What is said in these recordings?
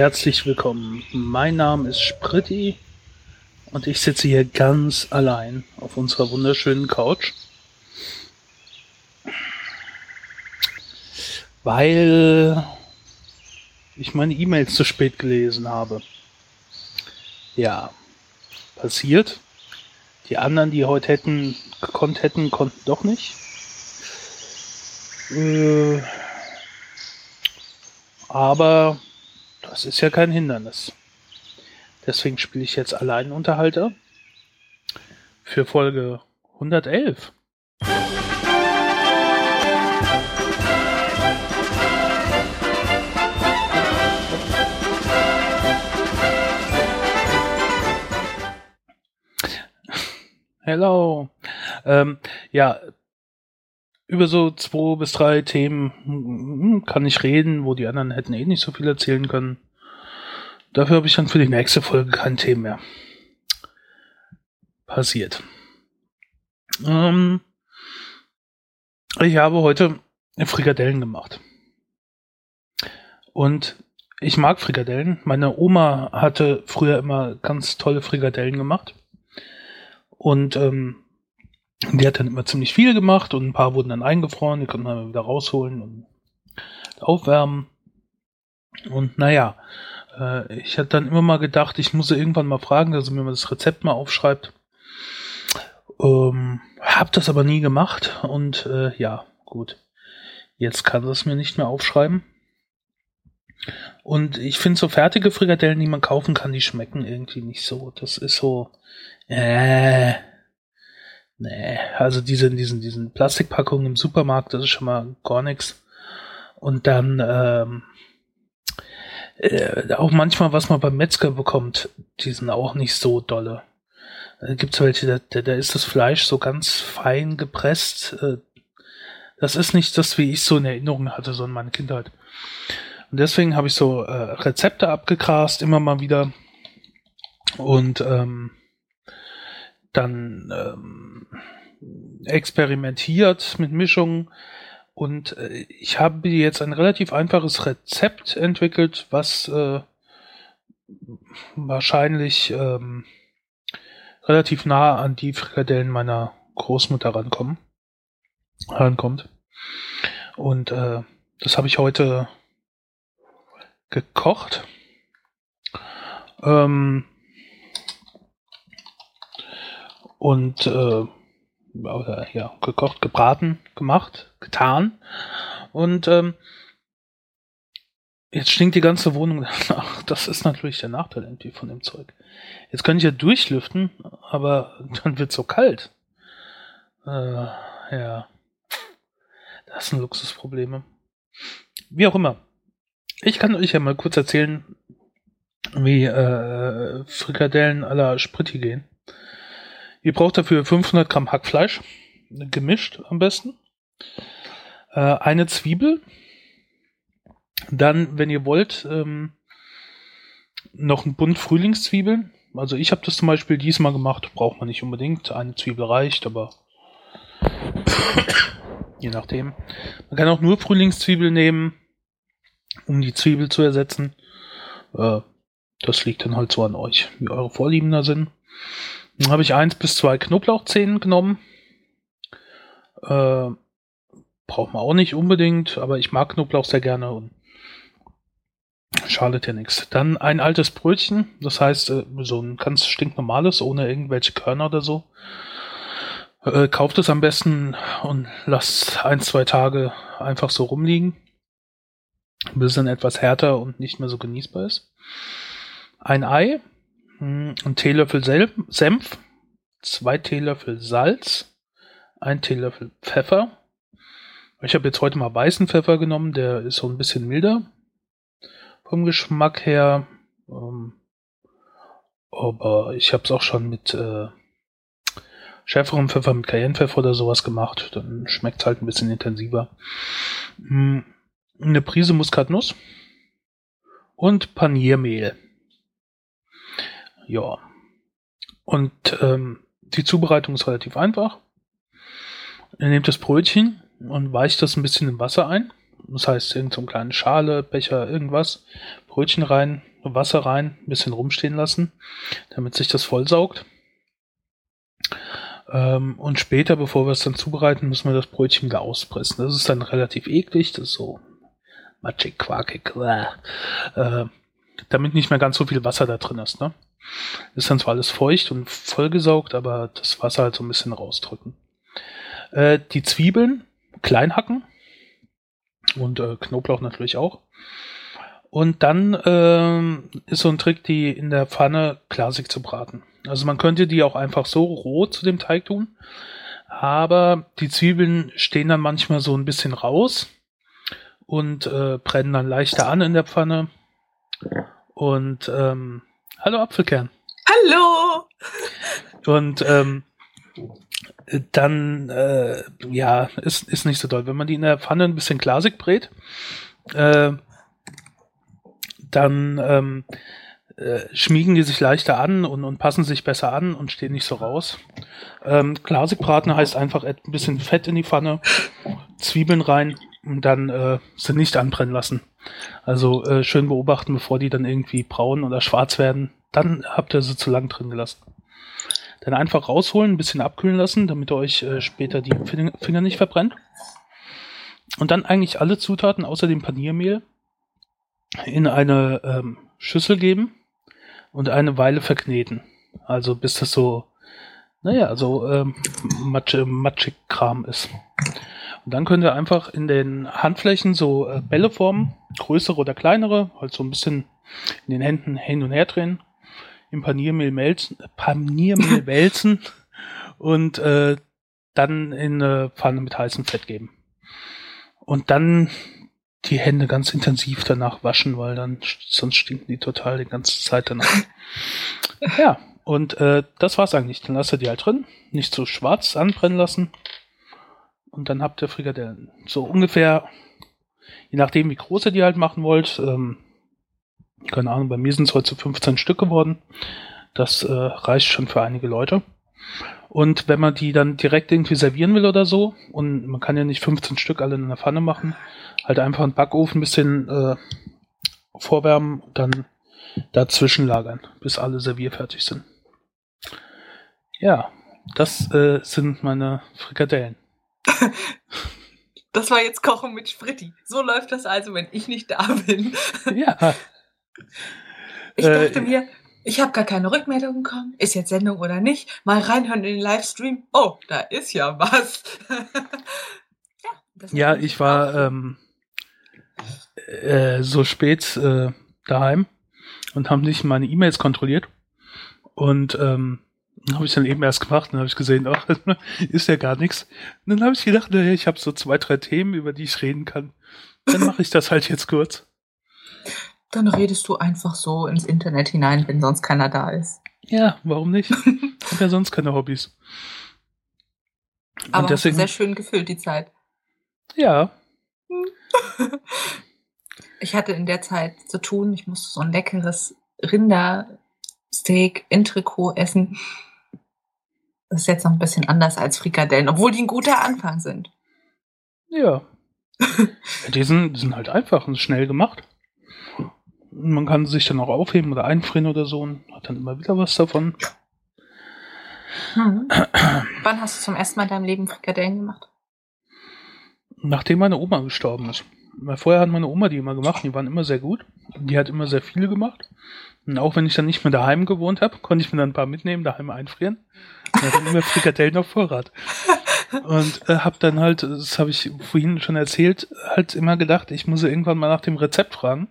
herzlich willkommen. Mein Name ist Spritti und ich sitze hier ganz allein auf unserer wunderschönen Couch. Weil ich meine E-Mails zu spät gelesen habe. Ja, passiert. Die anderen, die heute hätten gekonnt hätten, konnten doch nicht. Äh, aber das ist ja kein Hindernis. Deswegen spiele ich jetzt Alleinunterhalter für Folge 111. Hello. Ähm, ja, über so zwei bis drei Themen hm, kann ich reden, wo die anderen hätten eh nicht so viel erzählen können. Dafür habe ich dann für die nächste Folge kein Thema mehr. Passiert. Ähm, ich habe heute Frikadellen gemacht. Und ich mag Frikadellen. Meine Oma hatte früher immer ganz tolle Frikadellen gemacht. Und ähm, die hat dann immer ziemlich viel gemacht und ein paar wurden dann eingefroren, die konnten dann wieder rausholen und aufwärmen. Und naja, äh, ich hatte dann immer mal gedacht, ich muss sie irgendwann mal fragen, dass sie mir mal das Rezept mal aufschreibt. Ähm, hab das aber nie gemacht und äh, ja, gut. Jetzt kann sie es mir nicht mehr aufschreiben. Und ich finde so fertige Frikadellen, die man kaufen kann, die schmecken irgendwie nicht so. Das ist so, äh, nee, also diese, diesen, diesen Plastikpackungen im Supermarkt, das ist schon mal gar nichts. Und dann, ähm, äh, auch manchmal, was man beim Metzger bekommt, die sind auch nicht so dolle. Da gibt's welche, da, da, ist das Fleisch so ganz fein gepresst. Äh, das ist nicht das, wie ich so in Erinnerung hatte, so in meiner Kindheit. Und deswegen habe ich so äh, Rezepte abgegrast, immer mal wieder. Und ähm, dann ähm, experimentiert mit Mischungen und äh, ich habe jetzt ein relativ einfaches Rezept entwickelt, was äh, wahrscheinlich ähm, relativ nah an die Frikadellen meiner Großmutter rankommen, rankommt. Und äh, das habe ich heute gekocht. Ähm, und äh, ja, gekocht, gebraten, gemacht, getan. Und ähm, jetzt stinkt die ganze Wohnung nach. Das ist natürlich der Nachteil irgendwie von dem Zeug. Jetzt könnte ich ja durchlüften, aber dann wird so kalt. Äh, ja. Das sind Luxusprobleme. Wie auch immer. Ich kann euch ja mal kurz erzählen, wie äh, Frikadellen la Spritti gehen. Ihr braucht dafür 500 Gramm Hackfleisch, gemischt am besten. Äh, eine Zwiebel. Dann, wenn ihr wollt, ähm, noch ein Bund Frühlingszwiebeln. Also ich habe das zum Beispiel diesmal gemacht, braucht man nicht unbedingt. Eine Zwiebel reicht, aber je nachdem. Man kann auch nur Frühlingszwiebel nehmen, um die Zwiebel zu ersetzen. Äh, das liegt dann halt so an euch, wie eure Vorlieben da sind. Dann habe ich eins bis zwei Knoblauchzehen genommen. Äh, braucht man auch nicht unbedingt, aber ich mag Knoblauch sehr gerne und schadet ja nichts. Dann ein altes Brötchen, das heißt äh, so ein ganz stinknormales, ohne irgendwelche Körner oder so. Äh, kauft es am besten und lasst ein, zwei Tage einfach so rumliegen, bis es dann etwas härter und nicht mehr so genießbar ist. Ein Ei, ein Teelöffel Senf, zwei Teelöffel Salz, ein Teelöffel Pfeffer. Ich habe jetzt heute mal weißen Pfeffer genommen, der ist so ein bisschen milder vom Geschmack her. Ähm, aber ich habe es auch schon mit äh, schärferem Pfeffer, mit Cayennepfeffer oder sowas gemacht. Dann schmeckt es halt ein bisschen intensiver. Hm, eine Prise Muskatnuss und Paniermehl. Ja. Und ähm, die Zubereitung ist relativ einfach. Ihr nehmt das Brötchen, und weicht das ein bisschen im Wasser ein. Das heißt, in so eine kleine Schale, Becher, irgendwas, Brötchen rein, Wasser rein, ein bisschen rumstehen lassen, damit sich das vollsaugt. Ähm, und später, bevor wir es dann zubereiten, müssen wir das Brötchen wieder auspressen. Das ist dann relativ eklig, das ist so matschig, quakig, äh, damit nicht mehr ganz so viel Wasser da drin ist. Ne? Ist dann zwar alles feucht und vollgesaugt, aber das Wasser halt so ein bisschen rausdrücken. Äh, die Zwiebeln klein hacken und äh, Knoblauch natürlich auch. Und dann ähm, ist so ein Trick, die in der Pfanne glasig zu braten. Also man könnte die auch einfach so roh zu dem Teig tun, aber die Zwiebeln stehen dann manchmal so ein bisschen raus und äh, brennen dann leichter an in der Pfanne. Und ähm, hallo Apfelkern. Hallo. Und ähm, dann äh, ja ist ist nicht so toll, wenn man die in der Pfanne ein bisschen glasig brät. Äh, dann ähm, äh, schmiegen die sich leichter an und, und passen sich besser an und stehen nicht so raus. Ähm, glasig braten heißt einfach ein bisschen Fett in die Pfanne, Zwiebeln rein und dann äh, sie nicht anbrennen lassen. Also äh, schön beobachten, bevor die dann irgendwie braun oder schwarz werden. Dann habt ihr sie zu lang drin gelassen. Dann einfach rausholen, ein bisschen abkühlen lassen, damit ihr euch äh, später die Finger nicht verbrennt. Und dann eigentlich alle Zutaten außer dem Paniermehl in eine ähm, Schüssel geben und eine Weile verkneten. Also bis das so, naja, so ähm, matschig Kram ist. Und dann könnt ihr einfach in den Handflächen so äh, Bälle formen, größere oder kleinere, halt so ein bisschen in den Händen hin und her drehen, im Paniermehl, melzen, Paniermehl wälzen und äh, dann in eine Pfanne mit heißem Fett geben. Und dann die Hände ganz intensiv danach waschen, weil dann sonst stinken die total die ganze Zeit danach. ja, und äh, das war's eigentlich. Dann lasst ihr die halt drin, nicht so schwarz anbrennen lassen. Und dann habt ihr Frikadellen. So ungefähr, je nachdem wie groß ihr die halt machen wollt, ähm, keine Ahnung, bei mir sind es heute 15 Stück geworden. Das äh, reicht schon für einige Leute. Und wenn man die dann direkt irgendwie servieren will oder so, und man kann ja nicht 15 Stück alle in der Pfanne machen, halt einfach einen Backofen ein bisschen äh, vorwärmen dann dazwischen lagern, bis alle servierfertig sind. Ja, das äh, sind meine Frikadellen. Das war jetzt Kochen mit Spritti. So läuft das also, wenn ich nicht da bin. Ja. Ich dachte äh, mir, ich habe gar keine Rückmeldung bekommen. Ist jetzt Sendung oder nicht? Mal reinhören in den Livestream. Oh, da ist ja was. ja, ja ich war ähm, äh, so spät äh, daheim und haben nicht meine E-Mails kontrolliert. Und ähm, habe ich dann eben erst gemacht und habe ich gesehen, ach, ist ja gar nichts. Und dann habe ich gedacht, naja, ich habe so zwei, drei Themen, über die ich reden kann. Dann mache ich das halt jetzt kurz. Dann redest du einfach so ins Internet hinein, wenn sonst keiner da ist. Ja, warum nicht? Ich habe ja sonst keine Hobbys. Aber deswegen, sehr schön gefüllt, die Zeit. Ja. Ich hatte in der Zeit zu tun, ich musste so ein leckeres Rindersteak in Trikot essen. Das ist jetzt noch ein bisschen anders als Frikadellen, obwohl die ein guter Anfang sind. Ja. die, sind, die sind halt einfach und schnell gemacht. Man kann sich dann auch aufheben oder einfrieren oder so und hat dann immer wieder was davon. Hm. Wann hast du zum ersten Mal in deinem Leben Frikadellen gemacht? Nachdem meine Oma gestorben ist. Weil vorher hat meine Oma die immer gemacht, die waren immer sehr gut. Die hat immer sehr viele gemacht. Und auch wenn ich dann nicht mehr daheim gewohnt habe, konnte ich mir dann ein paar mitnehmen, daheim einfrieren. Und hatte immer Frikadellen auf Vorrat. Und äh, habe dann halt, das habe ich vorhin schon erzählt, halt immer gedacht, ich muss irgendwann mal nach dem Rezept fragen.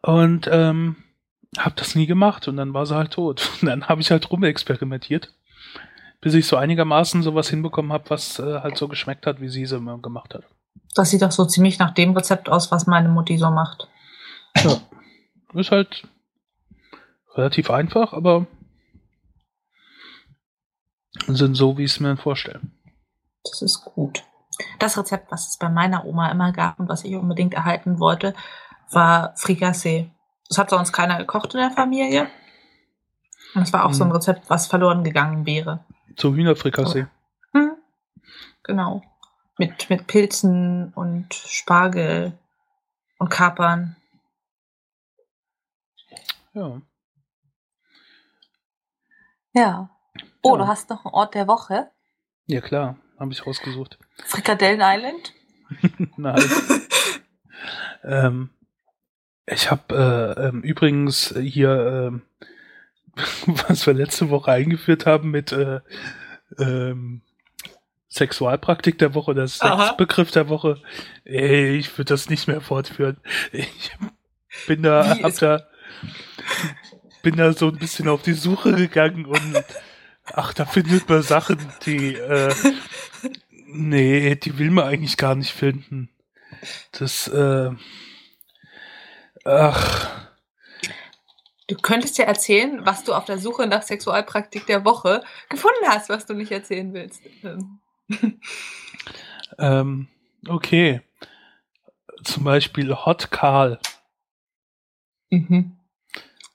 Und ähm, habe das nie gemacht und dann war sie halt tot. Und dann habe ich halt rumexperimentiert, bis ich so einigermaßen sowas hinbekommen habe, was äh, halt so geschmeckt hat, wie sie es immer gemacht hat. Das sieht doch so ziemlich nach dem Rezept aus, was meine Mutti so macht. Ja. Ist halt relativ einfach, aber sind so, wie ich es mir vorstelle. Das ist gut. Das Rezept, was es bei meiner Oma immer gab und was ich unbedingt erhalten wollte, war Frikassee. Das hat sonst keiner gekocht in der Familie. Und es war auch hm. so ein hm. Rezept, was verloren gegangen wäre. Zum Hühnerfrikassee. Hm. Genau. Mit, mit Pilzen und Spargel und Kapern. Ja. Ja. Oh, Ja. du hast noch einen Ort der Woche. Ja, klar. Habe ich rausgesucht. Frikadellen Island. Nein. ähm, ich habe äh, ähm, übrigens hier, ähm, was wir letzte Woche eingeführt haben mit äh, ähm, Sexualpraktik der Woche, das. Sexbegriff der Woche. Ey, ich würde das nicht mehr fortführen. Ich bin da, Wie hab ist- da, bin da so ein bisschen auf die Suche gegangen und ach, da findet man Sachen, die, äh, nee, die will man eigentlich gar nicht finden. Das, äh, ach, Du könntest ja erzählen, was du auf der Suche nach Sexualpraktik der Woche gefunden hast, was du nicht erzählen willst. Ähm, ähm, okay. Zum Beispiel Hot Karl. Mhm.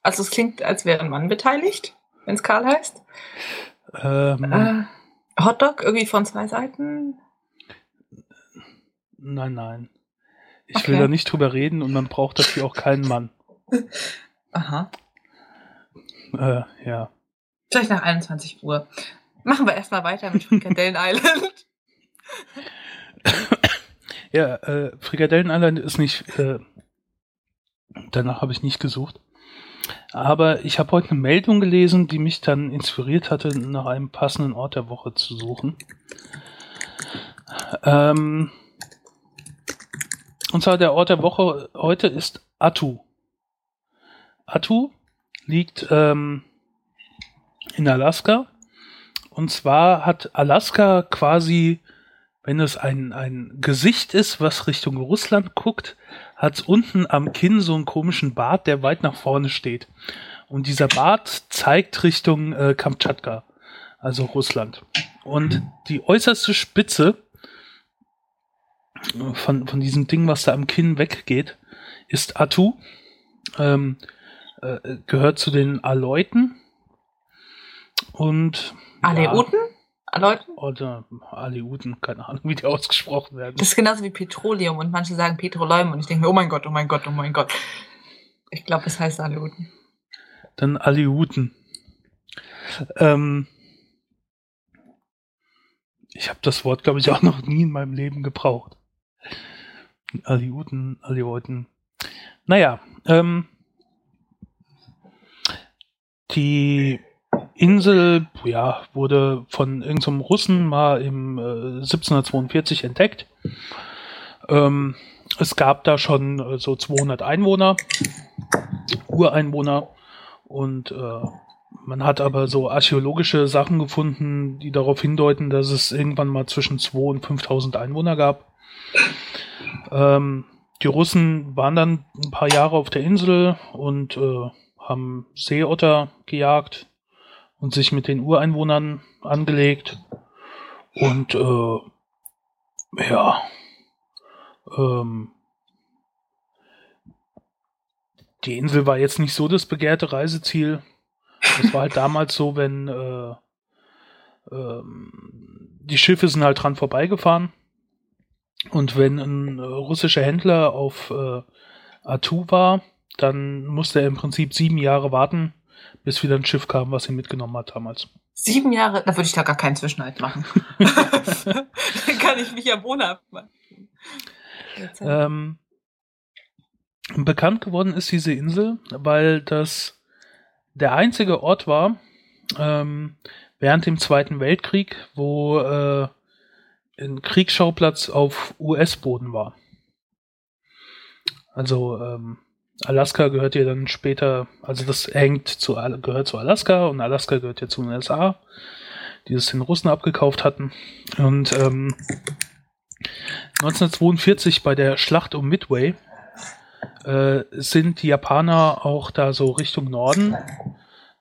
Also es klingt, als wäre ein Mann beteiligt, wenn es Karl heißt. Ähm, Äh, Hotdog irgendwie von zwei Seiten. Nein, nein. Ich Okay. will da nicht drüber reden und man braucht dafür auch keinen Mann. Aha. Äh, ja. Vielleicht nach 21 Uhr. Machen wir erstmal weiter mit Frikadellen Island. Ja, äh, Frikadellen Island ist nicht, äh, danach habe ich nicht gesucht. Aber ich habe heute eine Meldung gelesen, die mich dann inspiriert hatte, nach einem passenden Ort der Woche zu suchen. Ähm, und zwar der Ort der Woche heute ist Attu. Attu liegt ähm, in Alaska. Und zwar hat Alaska quasi wenn es ein, ein Gesicht ist, was Richtung Russland guckt, hat unten am Kinn so einen komischen Bart, der weit nach vorne steht. Und dieser Bart zeigt Richtung äh, Kamtschatka, also Russland. Und die äußerste Spitze von, von diesem Ding, was da am Kinn weggeht, ist Atu. Ähm, äh, gehört zu den Aleuten. Und Aleuten? Aleuten? oder Aleuten, keine Ahnung, wie die ausgesprochen werden. Das ist genauso wie Petroleum und manche sagen Petroleum und ich denke mir, oh mein Gott, oh mein Gott, oh mein Gott. Ich glaube, es heißt Aleuten. Dann Aleuten. Ähm, ich habe das Wort, glaube ich, auch noch nie in meinem Leben gebraucht. Aleuten, Aleuten. Naja, ähm, die Insel, ja, wurde von irgendeinem Russen mal im äh, 1742 entdeckt. Ähm, es gab da schon äh, so 200 Einwohner, Ureinwohner, und äh, man hat aber so archäologische Sachen gefunden, die darauf hindeuten, dass es irgendwann mal zwischen 2.000 und 5.000 Einwohner gab. Ähm, die Russen waren dann ein paar Jahre auf der Insel und äh, haben Seeotter gejagt und sich mit den Ureinwohnern angelegt. Und äh, ja, ähm, die Insel war jetzt nicht so das begehrte Reiseziel. Das war halt damals so, wenn äh, ähm, die Schiffe sind halt dran vorbeigefahren. Und wenn ein äh, russischer Händler auf äh, Atu war, dann musste er im Prinzip sieben Jahre warten, bis wieder ein Schiff kam, was ihn mitgenommen hat damals. Sieben Jahre, da würde ich da gar keinen Zwischenhalt machen. Dann kann ich mich ja wohnhaft machen. Äh, Ähm, bekannt geworden ist diese Insel, weil das der einzige Ort war ähm, während dem Zweiten Weltkrieg, wo äh, ein Kriegsschauplatz auf US-Boden war. Also ähm, Alaska gehört ja dann später, also das hängt zu gehört zu Alaska und Alaska gehört ja zu den USA, die es den Russen abgekauft hatten. Und ähm, 1942 bei der Schlacht um Midway äh, sind die Japaner auch da so Richtung Norden,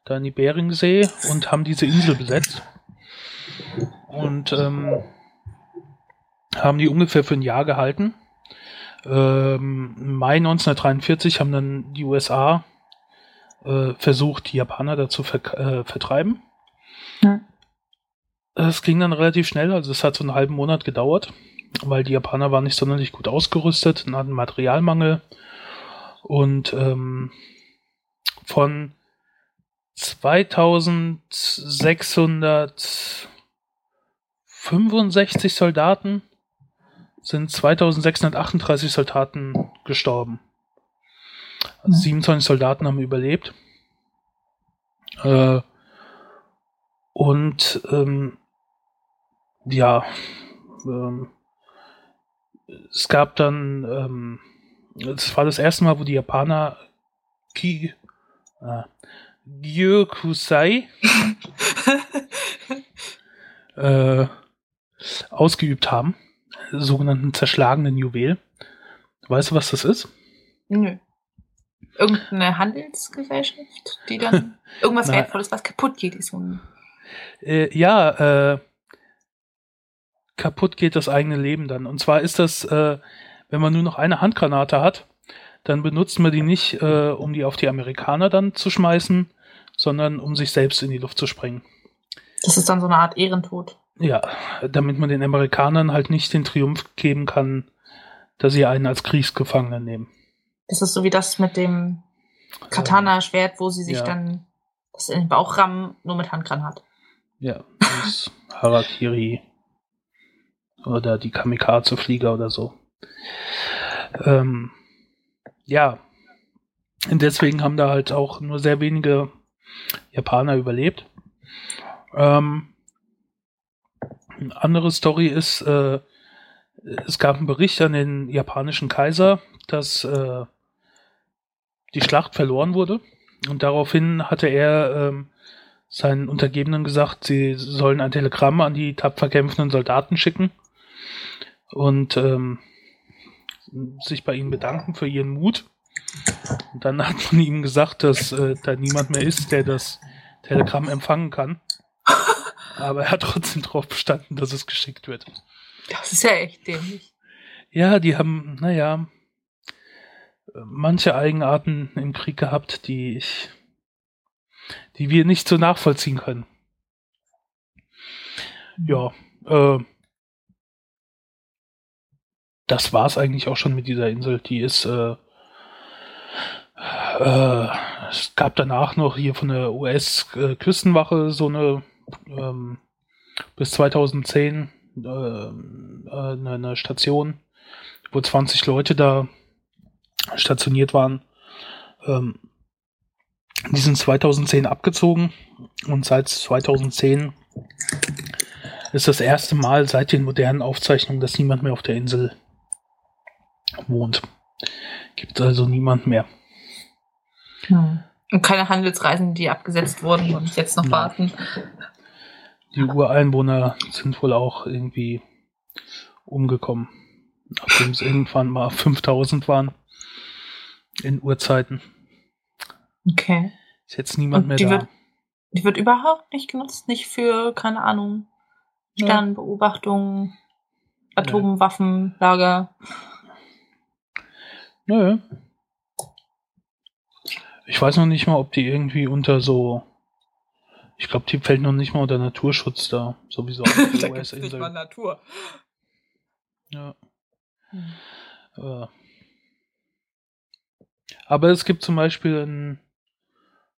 da in die Beringsee und haben diese Insel besetzt. Und ähm, haben die ungefähr für ein Jahr gehalten. Ähm, Mai 1943 haben dann die USA äh, versucht, die Japaner dazu ver äh, vertreiben. Es ging dann relativ schnell, also es hat so einen halben Monat gedauert. weil die Japaner waren nicht sonderlich gut ausgerüstet und hatten Materialmangel. Und ähm, von 2665 Soldaten sind 2638 Soldaten gestorben. Also 27 Soldaten haben überlebt. Äh, und ähm, ja, ähm, es gab dann, ähm, es war das erste Mal, wo die Japaner Ki, äh, Gyokusai äh, ausgeübt haben, sogenannten zerschlagenen Juwel. Weißt du, was das ist? Nö. Irgendeine Handelsgesellschaft, die dann irgendwas. Wertvolles, was kaputt geht, ist. Äh, ja, äh, kaputt geht das eigene Leben dann. Und zwar ist das, äh, wenn man nur noch eine Handgranate hat, dann benutzt man die nicht, äh, um die auf die Amerikaner dann zu schmeißen, sondern um sich selbst in die Luft zu sprengen. Das ist dann so eine Art Ehrentod. Ja, damit man den Amerikanern halt nicht den Triumph geben kann, dass sie einen als Kriegsgefangenen nehmen. Das ist so wie das mit dem Katana-Schwert, wo sie sich Ja. dann das in den Bauch rammen, nur mit Handgranat. Ja, das Harakiri oder die Kamikaze-Flieger oder so. Ähm, ja, und deswegen haben da halt auch nur sehr wenige Japaner überlebt. Ähm, eine andere Story ist, äh, es gab einen Bericht an den japanischen Kaiser, dass äh, die Schlacht verloren wurde. Und daraufhin hatte er ähm, seinen Untergebenen gesagt, sie sollen ein Telegramm an die tapfer kämpfenden Soldaten schicken und ähm, sich bei ihnen bedanken für ihren Mut. Und dann hat man ihm gesagt, dass äh, da niemand mehr ist, der das Telegramm empfangen kann. Aber er hat trotzdem darauf bestanden, dass es geschickt wird. Das ist ja echt dämlich. Ja, die haben, naja, manche Eigenarten im Krieg gehabt, die ich, die wir nicht so nachvollziehen können. Ja, äh, das war's eigentlich auch schon mit dieser Insel. Die ist, äh, äh, es gab danach noch hier von der US-Küstenwache so eine, ähm, bis 2010 äh, äh, eine, eine Station, wo 20 Leute da stationiert waren. Ähm, die sind 2010 abgezogen und seit 2010 ist das erste Mal seit den modernen Aufzeichnungen, dass niemand mehr auf der Insel wohnt. Gibt also niemand mehr. Hm. Und keine Handelsreisen, die abgesetzt wurden und jetzt noch Nein. warten. Die Ureinwohner sind wohl auch irgendwie umgekommen. Nachdem es irgendwann mal 5000 waren. In Urzeiten. Okay. Ist jetzt niemand Und mehr die da. wird- Die wird überhaupt nicht genutzt, nicht für, keine Ahnung, Ja. Sternbeobachtung, Atomwaffenlager. Nö. Ich weiß noch nicht mal, ob die irgendwie unter so. Ich glaube, die fällt noch nicht mal unter Naturschutz da. Sowieso. da gibt's nicht mal. Natur. Ja. Hm. Äh. Aber es gibt zum Beispiel ein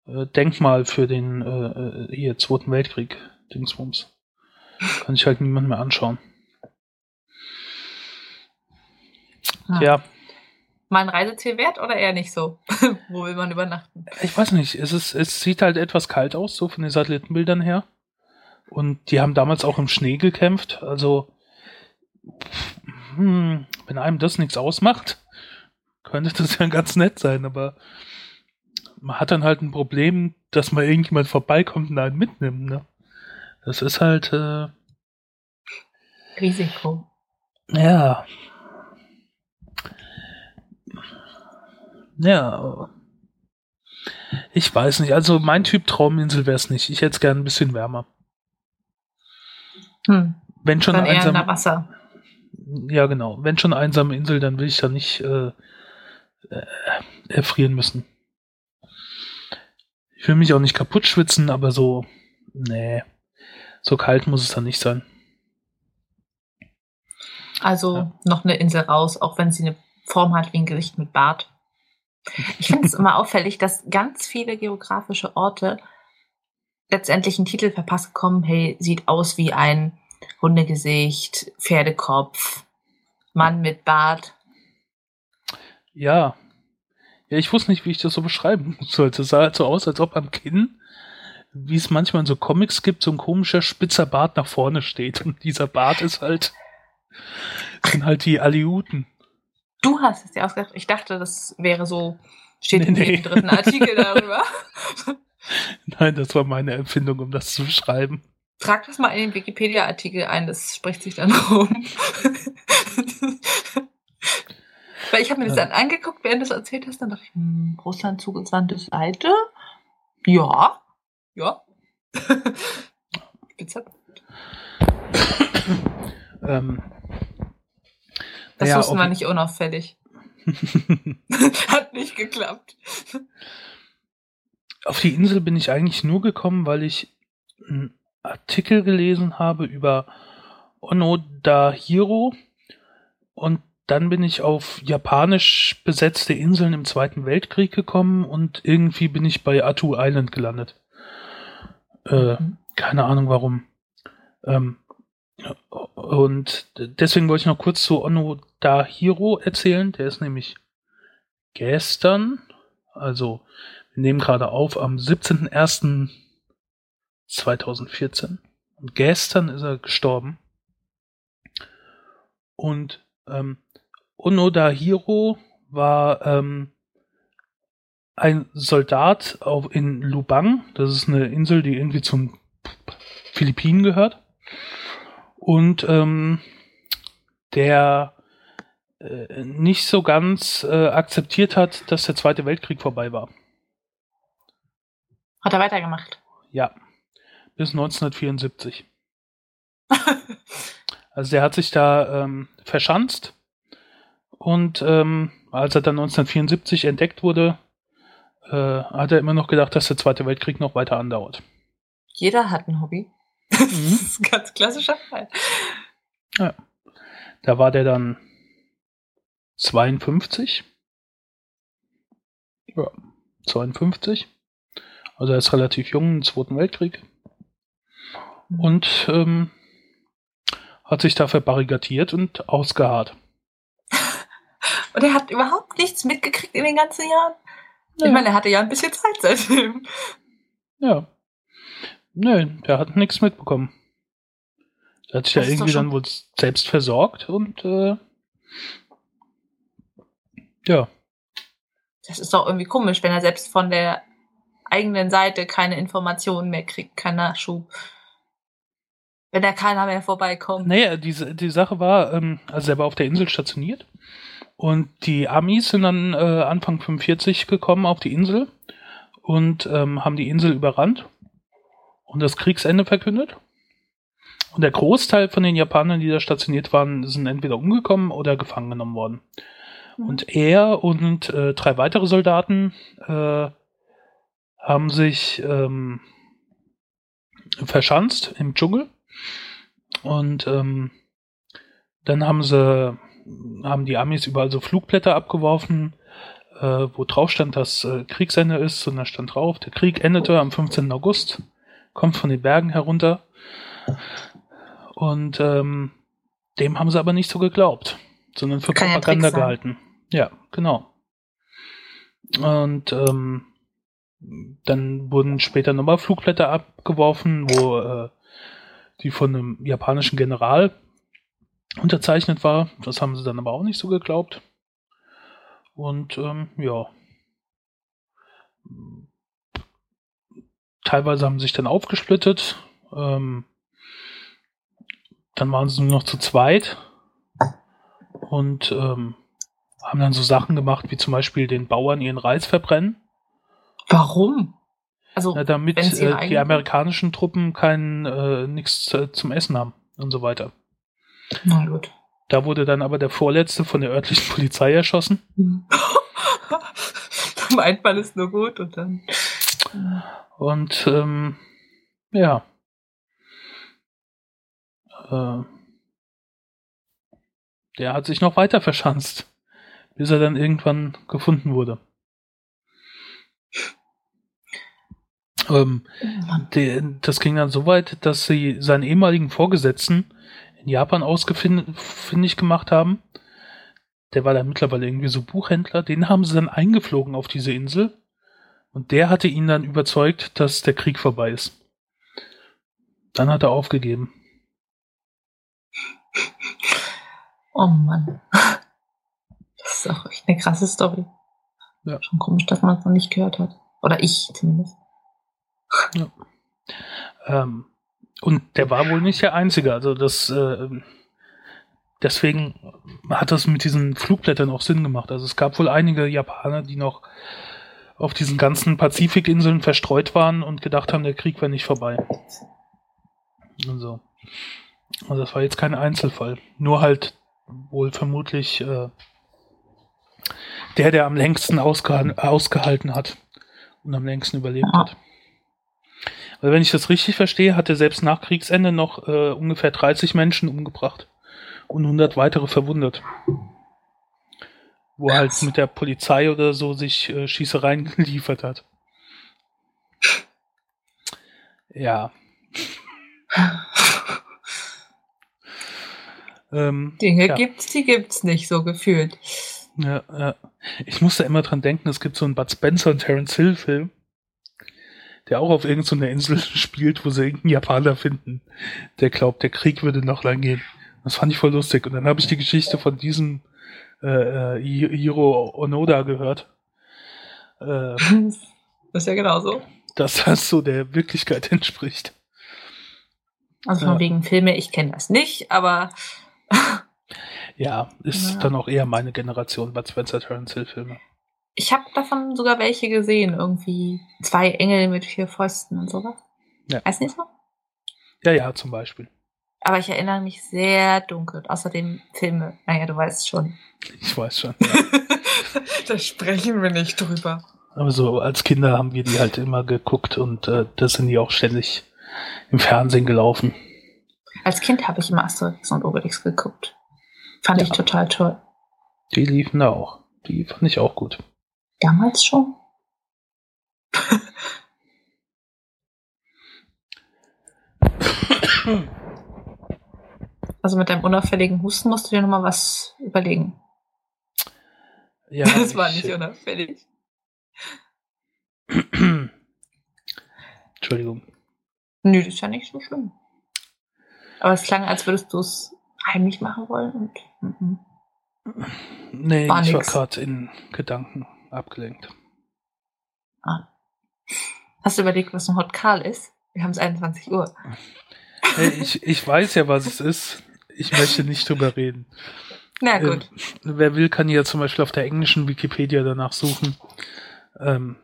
äh, Denkmal für den äh, äh, hier Zweiten Weltkrieg, Dingsbums. Kann sich halt niemand mehr anschauen. Ja. Ja, Mal ein Reiseziel wert oder eher nicht so? Wo will man übernachten? ich weiß nicht. Es, ist, es sieht halt etwas kalt aus, so von den Satellitenbildern her. Und die haben damals auch im Schnee gekämpft. Also, hm, wenn einem das nichts ausmacht, könnte das ja ganz nett sein. Aber man hat dann halt ein Problem, dass mal irgendjemand vorbeikommt und einen mitnimmt. Ne? Das ist halt, äh, Risiko. ja. Ja. Ich weiß nicht. Also mein Typ Trauminsel wäre es nicht. Ich hätte es gern ein bisschen wärmer. Hm. Wenn schon Dann eher einsam, unter Wasser. ja genau. Wenn schon einsame Insel, dann will ich da nicht äh, äh, erfrieren müssen. Ich will mich auch nicht kaputt schwitzen, aber so, nee, so kalt muss es dann nicht sein. Also Ja. noch eine Insel raus, auch wenn sie eine Form hat wie ein Gericht mit Bart. Ich finde es immer auffällig, dass ganz viele geografische Orte letztendlich einen Titel verpasst bekommen, hey, sieht aus wie ein Hundegesicht, Pferdekopf, Mann mit Bart. Ja. Ja, ich wusste nicht, wie ich das so beschreiben sollte. Es sah halt so aus, als ob am Kinn, wie es manchmal in so Comics gibt, so ein komischer spitzer Bart nach vorne steht. Und dieser Bart ist halt, sind halt die Aleuten. Du hast es dir ausgedacht. Ich dachte, das wäre so, steht Nee, in nee. jedem dritten Artikel darüber. Nein, das war meine Empfindung, um das zu beschreiben. Trag das mal in den Wikipedia-Artikel ein, das spricht sich dann rum. Weil ich habe mir das dann angeguckt, während du es erzählt hast, dann dachte ich, hm, Russland zugewandte Seite? Ja. Ja. Spitze. Ähm, Das naja, wussten wir nicht unauffällig. Hat nicht geklappt. Auf die Insel bin ich eigentlich nur gekommen, weil ich einen Artikel gelesen habe über Onodahiro und dann bin ich auf japanisch besetzte Inseln im Zweiten Weltkrieg gekommen und irgendwie bin ich bei Atu Island gelandet. Äh, Mhm. keine Ahnung warum. Ähm, und deswegen wollte ich noch kurz zu Onodahiro erzählen. Der ist nämlich gestern, also wir nehmen gerade auf am 17.01.2014. Und gestern ist er gestorben. Und ähm, Onodahiro war ähm, ein Soldat auf, in Lubang. Das ist eine Insel, die irgendwie zum Philippinen gehört. Und ähm, der äh, nicht so ganz äh, akzeptiert hat, dass der Zweite Weltkrieg vorbei war. Hat er weitergemacht? Ja, bis 1974. Also der hat sich da ähm, verschanzt und ähm, als er dann 1974 entdeckt wurde, äh, hat er immer noch gedacht, dass der Zweite Weltkrieg noch weiter andauert. Jeder hat ein Hobby. Das ist ein ganz klassischer Fall. Da war der dann 52. Ja, 52. Also er ist relativ jung im Zweiten Weltkrieg. Und ähm, hat sich da verbarrikadiert und ausgeharrt. Und er hat überhaupt nichts mitgekriegt in den ganzen Jahren. Ja. Ich meine, er hatte ja ein bisschen Zeit seitdem. Ja. Nö, der hat nichts mitbekommen. Der hat sich ja Das ist irgendwie dann wohl selbst versorgt und äh, ja. Das ist doch irgendwie komisch, wenn er selbst von der eigenen Seite keine Informationen mehr kriegt, kein Nachschub. Wenn da keiner mehr vorbeikommt. Naja, diese, die Sache war, ähm, also er war auf der Insel stationiert und die Amis sind dann äh, Anfang 45 gekommen auf die Insel und ähm, haben die Insel überrannt und das Kriegsende verkündet. Und der Großteil von den Japanern, die da stationiert waren, sind entweder umgekommen oder gefangen genommen worden. Und er und äh, drei weitere Soldaten äh, haben sich ähm, verschanzt im Dschungel. Und ähm, dann haben sie, haben die Amis überall so Flugblätter abgeworfen, äh, wo drauf stand, dass äh, Kriegsende ist. Und da stand drauf, der Krieg endete am 15. August, kommt von den Bergen herunter. Und ähm, dem haben sie aber nicht so geglaubt, sondern für Kann ja Propaganda sein. gehalten. Ja, genau. Und ähm, dann wurden später nochmal Flugblätter abgeworfen, wo äh, die von einem japanischen General unterzeichnet war. Das haben sie dann aber auch nicht so geglaubt. Und ähm, ja. Teilweise haben sie sich dann aufgesplittet. Ähm, dann waren sie nur noch zu zweit und ähm, haben dann so Sachen gemacht, wie zum Beispiel den Bauern ihren Reis verbrennen. Warum? Also, Na, damit äh, die amerikanischen Truppen kein äh, nichts äh, zum Essen haben und so weiter. na gut. Da wurde dann aber der Vorletzte von der örtlichen Polizei erschossen. Meint man es nur gut und dann. Und ähm, ja. Äh, der hat sich noch weiter verschanzt, bis er dann irgendwann gefunden wurde. Ähm, die, das ging dann so weit, dass sie seinen ehemaligen Vorgesetzten in Japan ausfindig gemacht haben. Der war dann mittlerweile irgendwie so Buchhändler. Den haben sie dann eingeflogen auf diese Insel. Und der hatte ihn dann überzeugt, dass der Krieg vorbei ist. Dann hat er aufgegeben. Oh Mann. Das ist auch echt eine krasse Story. Ja. Schon komisch, dass man es noch nicht gehört hat. Oder ich zumindest. Ja. Ähm, und der war wohl nicht der Einzige. Also das äh, deswegen hat das mit diesen Flugblättern auch Sinn gemacht. Also es gab wohl einige Japaner, die noch auf diesen ganzen Pazifikinseln verstreut waren und gedacht haben, der Krieg wäre nicht vorbei. Und so. Also das war jetzt kein Einzelfall. Nur halt wohl vermutlich äh, der, der am längsten ausgehalten, ausgehalten hat und am längsten überlebt hat. Weil wenn ich das richtig verstehe, hat er selbst nach Kriegsende noch äh, ungefähr 30 Menschen umgebracht und 100 weitere verwundet. Wo er halt mit der Polizei oder so sich äh, Schießereien geliefert hat. Ja. Ähm, Dinge ja. gibt's, die gibt's nicht, so gefühlt. Ja, ja. Ich musste immer dran denken, es gibt so einen Bud Spencer und Terence Hill Film, der auch auf irgendeiner Insel spielt, wo sie irgendeinen Japaner finden, der glaubt, der Krieg würde noch lang gehen. Das fand ich voll lustig. Und dann habe ich die Geschichte von diesem äh, äh, Hiro Onoda gehört, äh, Das ist ja genauso. dass das so der Wirklichkeit entspricht. Also von Ja. wegen Filme, ich kenne das nicht, aber Ja, ist Ja. dann auch eher meine Generation Bud Spencer Terence Hill Filme. ich habe davon sogar welche gesehen. Irgendwie zwei Engel mit vier Pfosten und sowas. Ja. Weiß nicht so? Ja, ja, zum Beispiel. Aber ich erinnere mich sehr dunkel. Außerdem Filme. Naja, du weißt schon. Ich weiß schon. da sprechen wir nicht drüber. Aber so als Kinder haben wir die halt immer geguckt und äh, da sind die auch ständig im Fernsehen gelaufen. Als Kind habe ich immer Asterix und Obelix geguckt. Fand ich Ja. total toll. Die liefen da auch. Die fand ich auch gut. Damals schon. Also mit deinem unauffälligen Husten musst du dir nochmal was überlegen. Ja, das war ich, nicht unauffällig. Entschuldigung. Nö, das ist ja nicht so schlimm. Aber es klang, als würdest du es heimlich machen wollen. Und, mhm. Nee, War ich war nix. gerade in Gedanken abgelenkt. ah. Hast du überlegt, was ein Hot Karl ist? Wir haben es 21 Uhr. Hey, ich, ich weiß ja, was es ist. Ich möchte nicht drüber reden. Na Ähm, gut. wer will, kann ja zum Beispiel auf der englischen Wikipedia danach suchen. Ähm,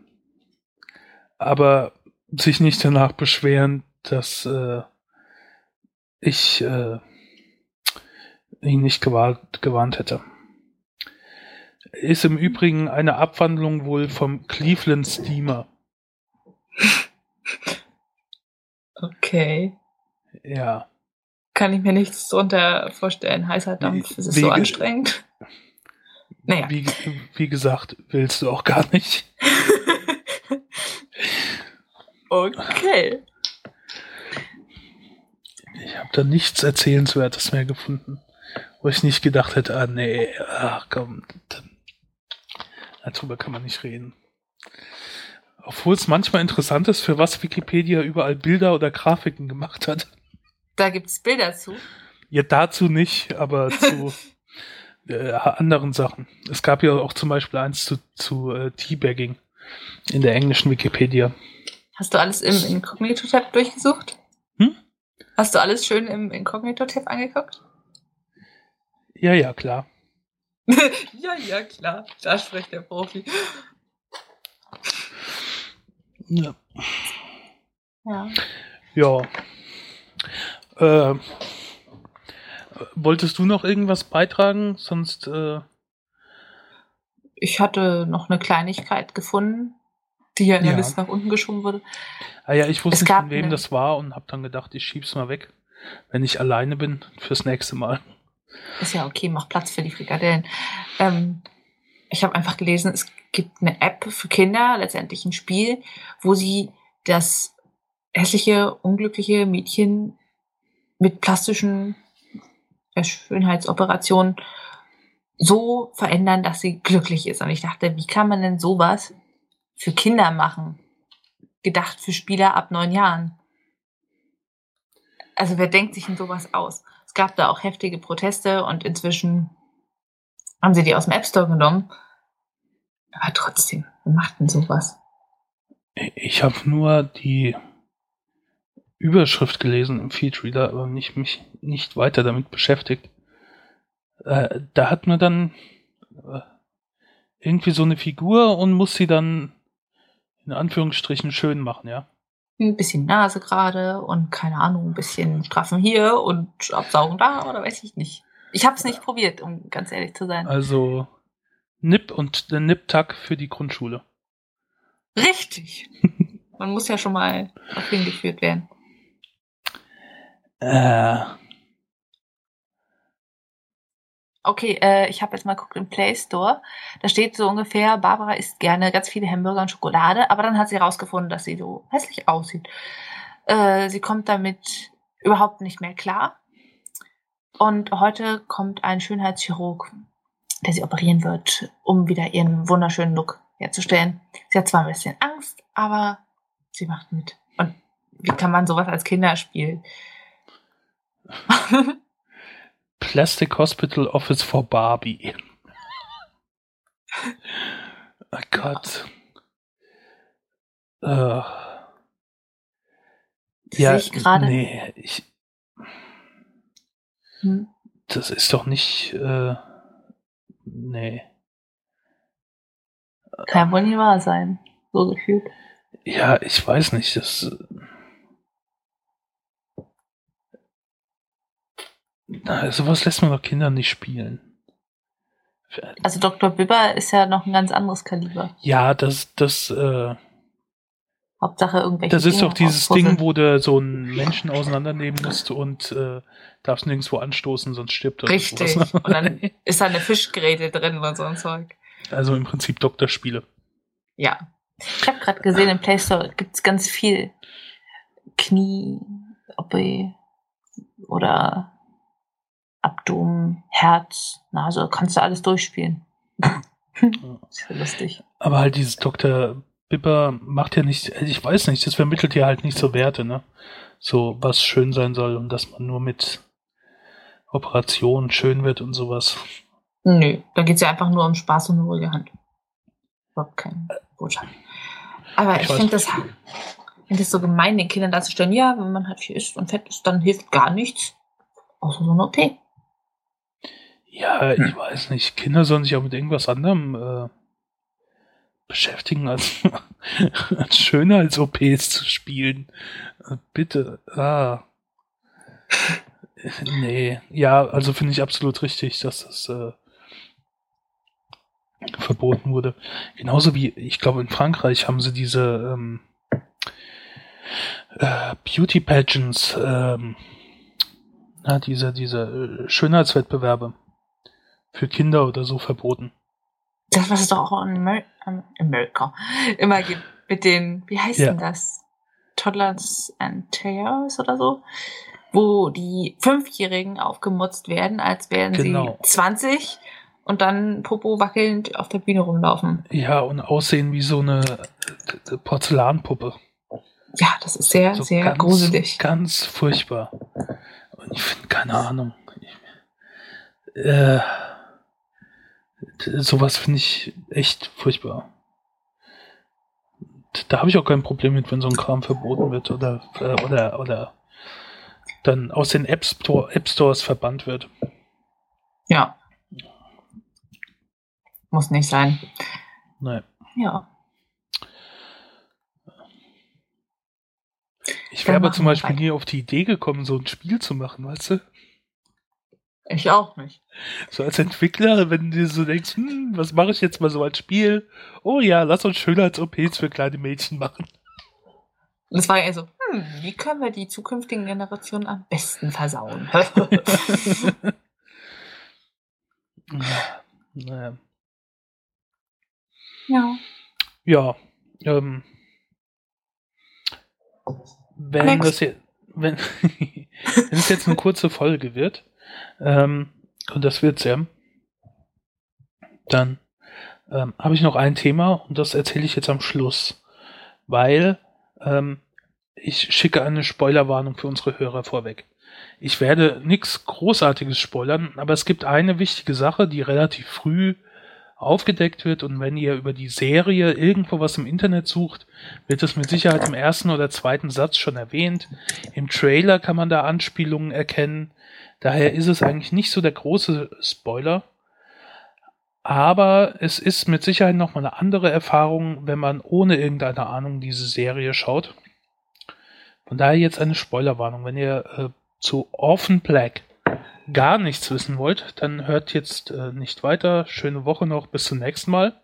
aber sich nicht danach beschweren, dass äh, ich äh, ihn nicht gewarnt, gewarnt hätte. Ist im Übrigen eine Abwandlung wohl vom Cleveland Steamer. Okay. Ja. Kann ich mir nichts drunter vorstellen. Heißer Dampf, Wie- es ist so ge- anstrengend. Naja. Wie, wie gesagt, willst du auch gar nicht. Okay. Ich habe da nichts Erzählenswertes mehr gefunden, wo ich nicht gedacht hätte, ah nee, ach komm, darüber kann man nicht reden. Obwohl es manchmal interessant ist, für was Wikipedia überall Bilder oder Grafiken gemacht hat. Da gibt's Bilder zu. Ja, dazu nicht, aber zu äh, anderen Sachen. Es gab ja auch zum Beispiel eins zu, zu äh, Teabagging in der englischen Wikipedia. Hast du alles im Inkognito-Tab durchgesucht? Hm? Hast du alles schön im Inkognito-Tab angeguckt? Ja, ja, klar. ja, ja, klar. Da spricht der Profi. Ja. Ja. Ja. Äh, wolltest du noch irgendwas beitragen? Sonst, äh, Ich hatte noch eine Kleinigkeit gefunden, die ja in der Ja. Liste nach unten geschoben wurde. ah ja, ich wusste Es nicht, von wem das war und habe dann gedacht, ich schieb's mal weg, wenn ich alleine bin fürs nächste Mal. Ist ja okay, mach Platz für die Frikadellen. Ähm, ich habe einfach gelesen, es gibt eine App für Kinder, letztendlich ein Spiel, wo sie das hässliche, unglückliche Mädchen mit plastischen Schönheitsoperationen so verändern, dass sie glücklich ist. Und ich dachte, wie kann man denn sowas für Kinder machen? Gedacht für Spieler ab neun Jahren. Also wer denkt sich denn sowas aus? Es gab da auch heftige Proteste und inzwischen haben sie die aus dem App Store genommen. Aber trotzdem, wer macht denn sowas? Ich habe nur die Überschrift gelesen im Feedreader, aber nicht, mich nicht weiter damit beschäftigt. Äh, da hat man dann äh, irgendwie so eine Figur und muss sie dann in Anführungsstrichen schön machen, ja. Ein bisschen Nase gerade und keine Ahnung, ein bisschen straffen hier und absaugen da oder weiß ich nicht. Ich habe es nicht probiert, um ganz ehrlich zu sein. Also Nip und der Nip-Tag für die Grundschule. Richtig. Man muss ja schon mal auf hingeführt werden. Äh, Okay, äh, ich habe jetzt mal geguckt im Play Store. Da steht so ungefähr, Barbara isst gerne ganz viele Hamburger und Schokolade, aber dann hat sie herausgefunden, dass sie so hässlich aussieht. Äh, sie kommt damit überhaupt nicht mehr klar. Und heute kommt ein Schönheitschirurg, der sie operieren wird, um wieder ihren wunderschönen Look herzustellen. Sie hat zwar ein bisschen Angst, aber sie macht mit. Und wie kann man sowas als Kinderspiel? Plastic Hospital Office for Barbie. Oh Gott. Äh, ja, ich gerade. nee, ich, Hm. das ist doch nicht, äh, nee. Kann wohl nicht wahr sein. So gefühlt. Ja, ich weiß nicht, das, na, sowas lässt man doch Kindern nicht spielen. Also Dr. Bibber ist ja noch ein ganz anderes Kaliber. Ja, das, das, äh, Hauptsache irgendwelche. Das ist Dinge doch dieses. Ding, wo du so einen Menschen auseinandernehmen musst und äh, darfst nirgendwo anstoßen, sonst stirbt er. oder Richtig. Und dann ist da eine Fischgräte drin und so ein Zeug. Also im Prinzip Doktorspiele. Ja. Ich habe gerade gesehen, im Play Store gibt's ganz viel Knie, OP oder Abdomen, Herz, Nase, kannst du alles durchspielen. ist ja lustig. Aber halt dieses Dr. Bipper macht ja nicht, ich weiß nicht, das vermittelt ja halt nicht so Werte, ne? So, was schön sein soll und dass man nur mit Operationen schön wird und sowas. Nö, da geht's ja einfach nur um Spaß und eine ruhige Hand. Überhaupt kein Botschaft. Aber Ich ich, finde das, find das so gemein, den Kindern darzustellen, ja, wenn man halt viel isst und fett ist, dann hilft gar nichts. Außer so eine OP. Ja, ich Hm. weiß nicht. Kinder sollen sich auch mit irgendwas anderem äh, beschäftigen, als, als Schönheits-OPs zu spielen. Äh, Bitte. Ah. Nee, ja, also finde ich absolut richtig, dass das äh, verboten wurde. Genauso wie, ich glaube, in Frankreich haben sie diese ähm, äh, Beauty Pageants, ähm, na, diese, diese äh, Schönheitswettbewerbe für Kinder oder so verboten. Das, was es doch auch in Amer ähm, Amerika immer gibt, mit den, wie heißt Ja. denn das? Toddlers and Tears oder so? Wo die Fünfjährigen aufgemutzt werden, als wären Genau. sie 20 und dann Popo wackelnd auf der Bühne rumlaufen. Ja, und aussehen wie so eine äh, Porzellanpuppe. Ja, das ist sehr, So sehr ganz, gruselig. Ganz furchtbar. Und ich finde, keine Ahnung. Ich, äh, sowas finde ich echt furchtbar. Da habe ich auch kein Problem mit, wenn so ein Kram verboten wird oder, äh, oder, oder dann aus den App, Store, App Stores verbannt wird. Ja. Muss nicht sein. Nein. Ja. Ich wäre aber zum Beispiel nie auf die Idee gekommen, so ein Spiel zu machen, weißt du? Ich auch nicht. So als Entwickler, wenn du so denkst, hm, was mache ich jetzt mal so als Spiel? Oh ja, lass uns Schönheits-OPs für kleine Mädchen machen. Und es war eher so, hm, wie können wir die zukünftigen Generationen am besten versauen? Naja. Ja. Ja, ähm, wenn Next. das jetzt, wenn, wenn es jetzt eine kurze Folge wird, ähm, und das wird sehr, dann ähm, habe ich noch ein Thema und das erzähle ich jetzt am Schluss, weil ähm, ich schicke eine Spoilerwarnung für unsere Hörer vorweg. Ich werde nichts Großartiges spoilern, aber es gibt eine wichtige Sache, die relativ früh aufgedeckt wird und wenn ihr über die Serie irgendwo was im Internet sucht, wird es mit Sicherheit im ersten oder zweiten Satz schon erwähnt. Im Trailer kann man da Anspielungen erkennen. Daher ist es eigentlich nicht so der große Spoiler. Aber es ist mit Sicherheit nochmal eine andere Erfahrung, wenn man ohne irgendeine Ahnung diese Serie schaut. Von daher jetzt eine Spoilerwarnung. Wenn ihr äh, zu Orphan Black gar nichts wissen wollt, dann hört jetzt äh, nicht weiter. Schöne Woche noch, bis zum nächsten Mal.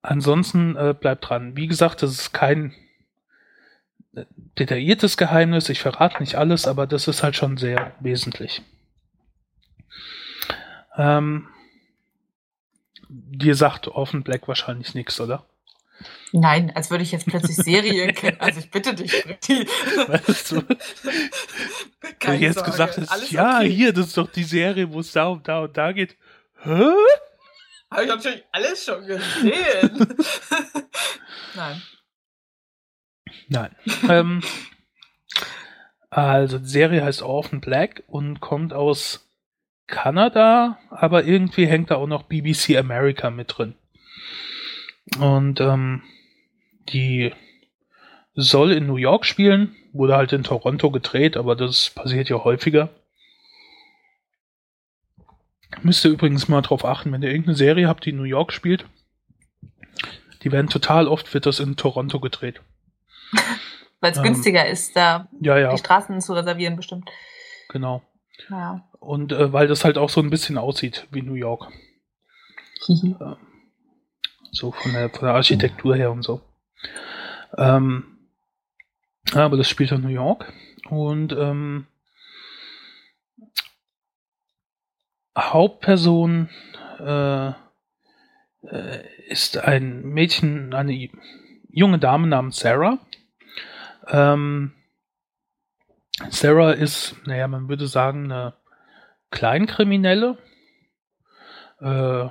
Ansonsten äh, bleibt dran. Wie gesagt, das ist kein detailliertes Geheimnis. Ich verrate nicht alles, aber das ist halt schon sehr wesentlich. Ähm, dir sagt Orphan Black wahrscheinlich nichts, oder? Nein, als würde ich jetzt plötzlich Serien kennen. Also ich bitte dich, Britti. Weißt du, wenn jetzt Sorge, gesagt hast, ja, okay. hier, das ist doch die Serie, wo es da und da und da geht. Hä? Habe ich natürlich alles schon gesehen. Nein. Nein. ähm, also, die Serie heißt Orphan Black und kommt aus Kanada, aber irgendwie hängt da auch noch BBC America mit drin. Und ähm, die soll in New York spielen, wurde halt in Toronto gedreht, aber das passiert ja häufiger. Müsst ihr übrigens mal drauf achten, wenn ihr irgendeine Serie habt, die in New York spielt, die werden total oft, wird das in Toronto gedreht. Weil es Ähm, günstiger ist, da Ja, ja, die Straßen zu reservieren, bestimmt. genau. Ja. Und äh, weil das halt auch so ein bisschen aussieht wie New York. Hihi. So von der, von der Architektur her und so. Ähm, aber das spielt in New York. Und ähm, Hauptperson äh, äh, ist ein Mädchen, eine junge Dame namens Sarah. Ähm, Sarah ist, naja, man würde sagen, eine Kleinkriminelle. Äh,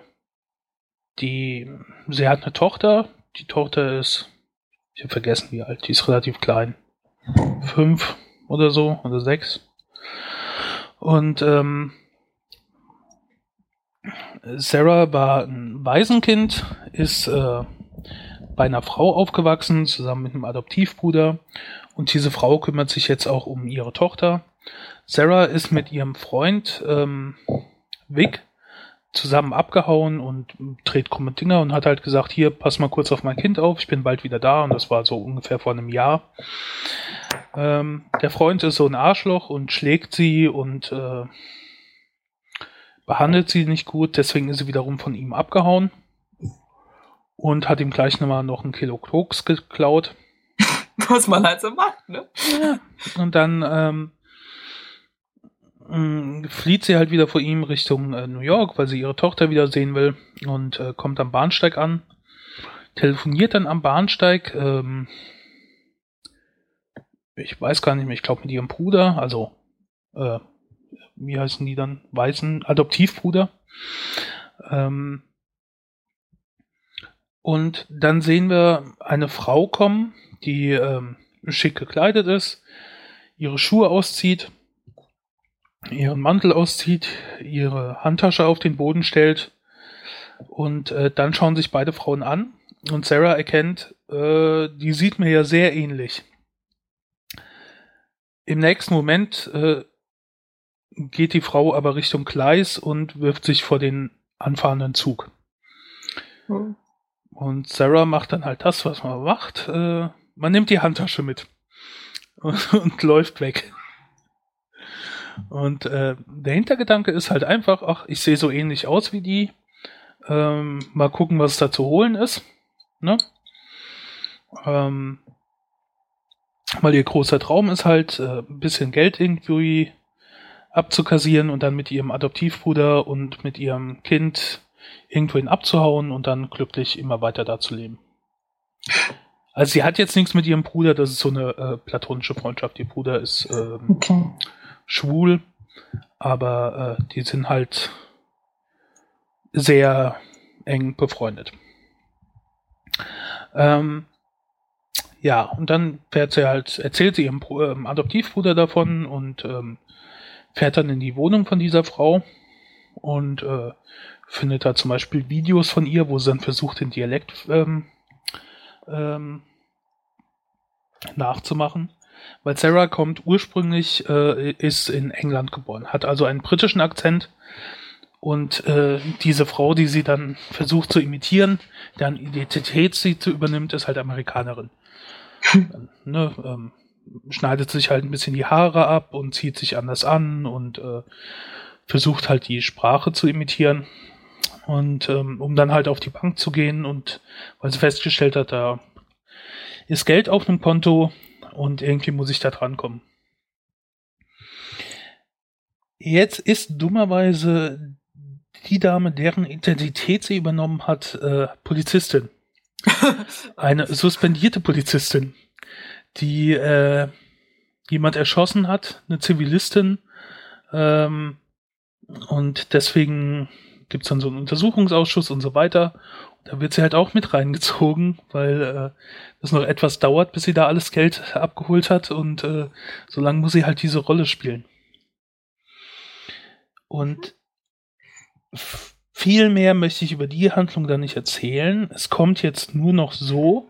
die, sie hat eine Tochter. Die Tochter ist, ich habe vergessen wie alt, die ist relativ klein. Fünf oder so, oder sechs. Und ähm, Sarah war ein Waisenkind, ist äh, bei einer Frau aufgewachsen, zusammen mit einem Adoptivbruder. Und diese Frau kümmert sich jetzt auch um ihre Tochter. Sarah ist mit ihrem Freund ähm, Vic zusammen abgehauen und dreht krumme Dinger und hat halt gesagt, hier, pass mal kurz auf mein Kind auf, ich bin bald wieder da. Und das war so ungefähr vor einem Jahr. Ähm, der Freund ist so ein Arschloch und schlägt sie und äh, behandelt sie nicht gut, deswegen ist sie wiederum von ihm abgehauen und hat ihm gleich nochmal noch ein Kilo Koks geklaut. Was man halt so macht, ne? Und dann ähm, mh, flieht sie halt wieder vor ihm Richtung äh, New York, weil sie ihre Tochter wieder sehen will und äh, kommt am Bahnsteig an, telefoniert dann am Bahnsteig, ähm, ich weiß gar nicht mehr, ich glaube mit ihrem Bruder, also äh, wie heißen die dann? Weißen Adoptivbruder. Ähm, und dann sehen wir eine Frau kommen, die ähm, schick gekleidet ist, ihre Schuhe auszieht, ihren Mantel auszieht, ihre Handtasche auf den Boden stellt und äh, dann schauen sich beide Frauen an und Sarah erkennt, äh, die sieht mir ja sehr ähnlich. Im nächsten Moment äh, geht die Frau aber Richtung Gleis und wirft sich vor den anfahrenden Zug. Hm. Und Sarah macht dann halt das, was man macht. Äh, man nimmt die Handtasche mit und, und läuft weg. Und äh, der Hintergedanke ist halt einfach, ach, ich sehe so ähnlich aus wie die. Ähm, mal gucken, was da zu holen ist. Ne? Ähm, weil ihr großer Traum ist halt, äh, ein bisschen Geld irgendwie abzukassieren und dann mit ihrem Adoptivbruder und mit ihrem Kind irgendwohin abzuhauen und dann glücklich immer weiter da zu leben. Also sie hat jetzt nichts mit ihrem Bruder, das ist so eine äh, platonische Freundschaft. Ihr Bruder ist ähm, Okay. schwul, aber äh, die sind halt sehr eng befreundet. Ähm, ja, und dann fährt sie halt, erzählt sie ihrem ähm, Adoptivbruder davon und ähm, fährt dann in die Wohnung von dieser Frau und äh, findet da zum Beispiel Videos von ihr, wo sie dann versucht, den Dialekt ähm, ähm, nachzumachen. Weil Sarah kommt ursprünglich, äh, ist in England geboren, hat also einen britischen Akzent und äh, diese Frau, die sie dann versucht zu imitieren, deren Identität sie zu übernimmt, ist halt Amerikanerin. Dann, ne, ähm, schneidet sich halt ein bisschen die Haare ab und zieht sich anders an und äh, versucht halt die Sprache zu imitieren. Und ähm, um dann halt auf die Bank zu gehen und weil sie festgestellt hat, da ist Geld auf dem Konto und irgendwie muss ich da drankommen. Jetzt ist dummerweise die Dame, deren Identität sie übernommen hat, äh, Polizistin. Eine suspendierte Polizistin, die äh, jemand erschossen hat, eine Zivilistin. Ähm, und deswegen gibt's dann so einen Untersuchungsausschuss und so weiter. Da wird sie halt auch mit reingezogen, weil äh, das noch etwas dauert, bis sie da alles Geld abgeholt hat und äh, so lange muss sie halt diese Rolle spielen. Und viel mehr möchte ich über die Handlung da nicht erzählen. Es kommt jetzt nur noch so,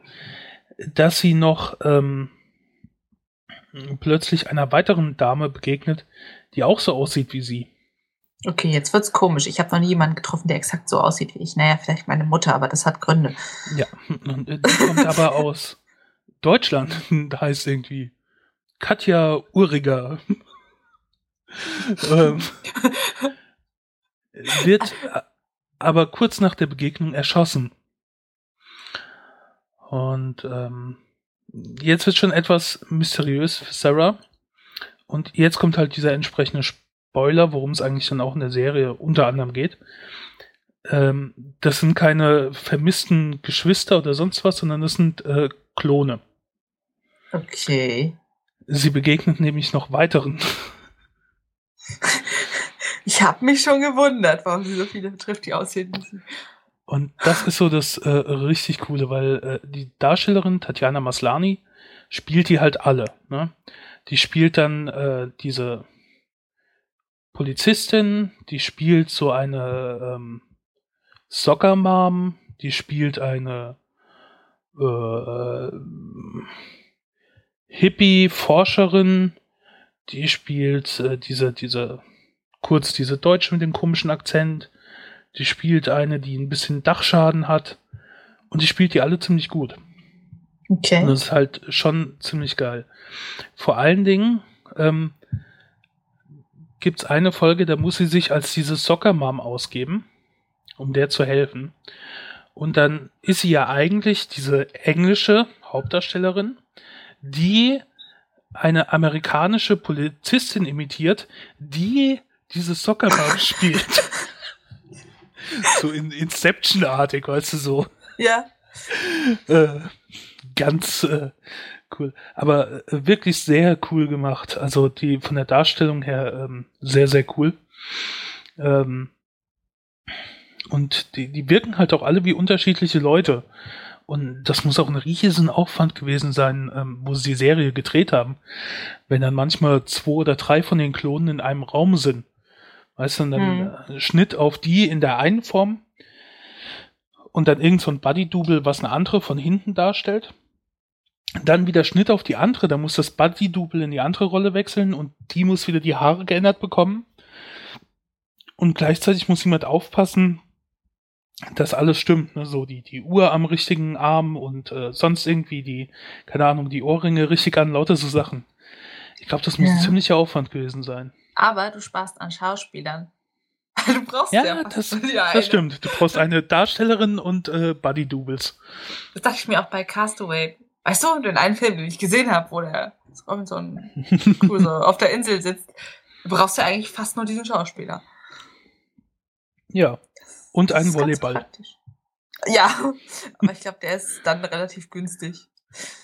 dass sie noch ähm, plötzlich einer weiteren Dame begegnet, die auch so aussieht wie sie. Okay, jetzt wird's komisch. Ich habe noch nie jemanden getroffen, der exakt so aussieht wie ich. Naja, vielleicht meine Mutter, aber das hat Gründe. Ja, äh, die kommt aber aus Deutschland. Da heißt irgendwie Katja Uriger. ähm, wird aber kurz nach der Begegnung erschossen. Und ähm, jetzt wird schon etwas mysteriös für Sarah. Und jetzt kommt halt dieser entsprechende Spoiler, worum es eigentlich dann auch in der Serie unter anderem geht. Ähm, das sind keine vermissten Geschwister oder sonst was, sondern das sind äh, Klone. Okay. Sie begegnet nämlich noch weiteren. Ich habe mich schon gewundert, warum sie so viele trifft, die aussehen müssen. Und das ist so das äh, richtig coole, weil äh, die Darstellerin Tatjana Maslani spielt die halt alle. Ne? Die spielt dann äh, diese Polizistin, die spielt so eine ähm, Soccer Mom, die spielt eine äh, Hippie-Forscherin, die spielt äh, diese, diese, kurz diese Deutsche mit dem komischen Akzent, die spielt eine, die ein bisschen Dachschaden hat und die spielt die alle ziemlich gut. Und Okay. das ist halt schon ziemlich geil. Vor allen Dingen ähm, gibt's eine Folge, da muss sie sich als diese Soccer Mom ausgeben, um der zu helfen. Und dann ist sie ja eigentlich diese englische Hauptdarstellerin, die eine amerikanische Polizistin imitiert, die diese Soccer Mom spielt. so in Inception-artig, weißt du so Ja. äh, ganz äh, cool. Aber äh, wirklich sehr cool gemacht. Also die von der Darstellung her ähm, sehr, sehr cool. Ähm, und die, die wirken halt auch alle wie unterschiedliche Leute. Und das muss auch ein riesen Aufwand gewesen sein, ähm, wo sie die Serie gedreht haben. Wenn dann manchmal zwei oder drei von den Klonen in einem Raum sind. Weißt du, dann äh, Schnitt auf die in der einen Form und dann irgend so ein Buddy-Double, was eine andere von hinten darstellt. Dann wieder Schnitt auf die andere, da muss das Buddy-Double in die andere Rolle wechseln und die muss wieder die Haare geändert bekommen. Und gleichzeitig muss jemand aufpassen, dass alles stimmt. Ne? So die, die Uhr am richtigen Arm und äh, sonst irgendwie die, keine Ahnung, die Ohrringe richtig an, lauter so Sachen. Ich glaube, das muss Ja. ein ziemlicher Aufwand gewesen sein. Aber du sparst an Schauspielern. Du brauchst ja, Ja, das, eine. das stimmt. Du brauchst eine Darstellerin und äh, Buddy-Doubles. Das dachte ich mir auch bei Castaway. Weißt du, den einen Film, den ich gesehen habe, wo der Robinson so auf der Insel sitzt. Du brauchst ja eigentlich fast nur diesen Schauspieler. Ja. Und einen Volleyball. Ja, aber ich glaube, der ist dann relativ günstig.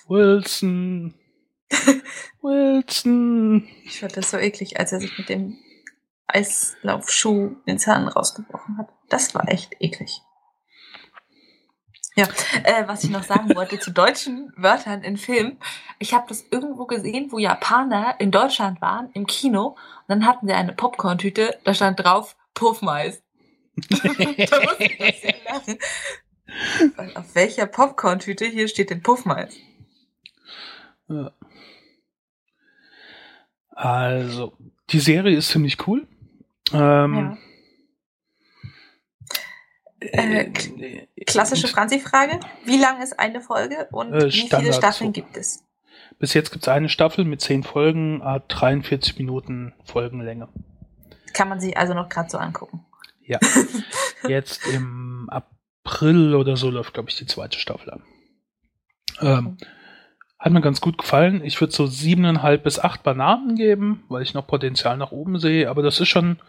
Wilson. Wilson. Ich fand das so eklig, als er sich mit dem Eislaufschuh den Zahn rausgebrochen hat. Das war echt eklig. Ja, äh, was ich noch sagen wollte zu deutschen Wörtern in Filmen. Ich habe das irgendwo gesehen, wo Japaner in Deutschland waren, im Kino. Und dann hatten sie eine Popcorn-Tüte, da stand drauf Puffmais. da musste ich ein bisschen lachen. Weil auf welcher Popcorn-Tüte hier steht denn Puffmais? Ja. Also, die Serie ist ziemlich cool. Ähm, Äh, äh, Klassische und Franzi-Frage. Wie lang ist eine Folge und Äh, wie viele Staffeln so. gibt es? Bis jetzt gibt es eine Staffel mit 10 Folgen, a 43 Minuten Folgenlänge. Kann man sich also noch gerade so angucken. Ja. Jetzt im April oder so läuft, glaube ich, die zweite Staffel an. Ähm, hat mir ganz gut gefallen. Ich würde so siebeneinhalb bis acht Bananen geben, weil ich noch Potenzial nach oben sehe, aber das ist schon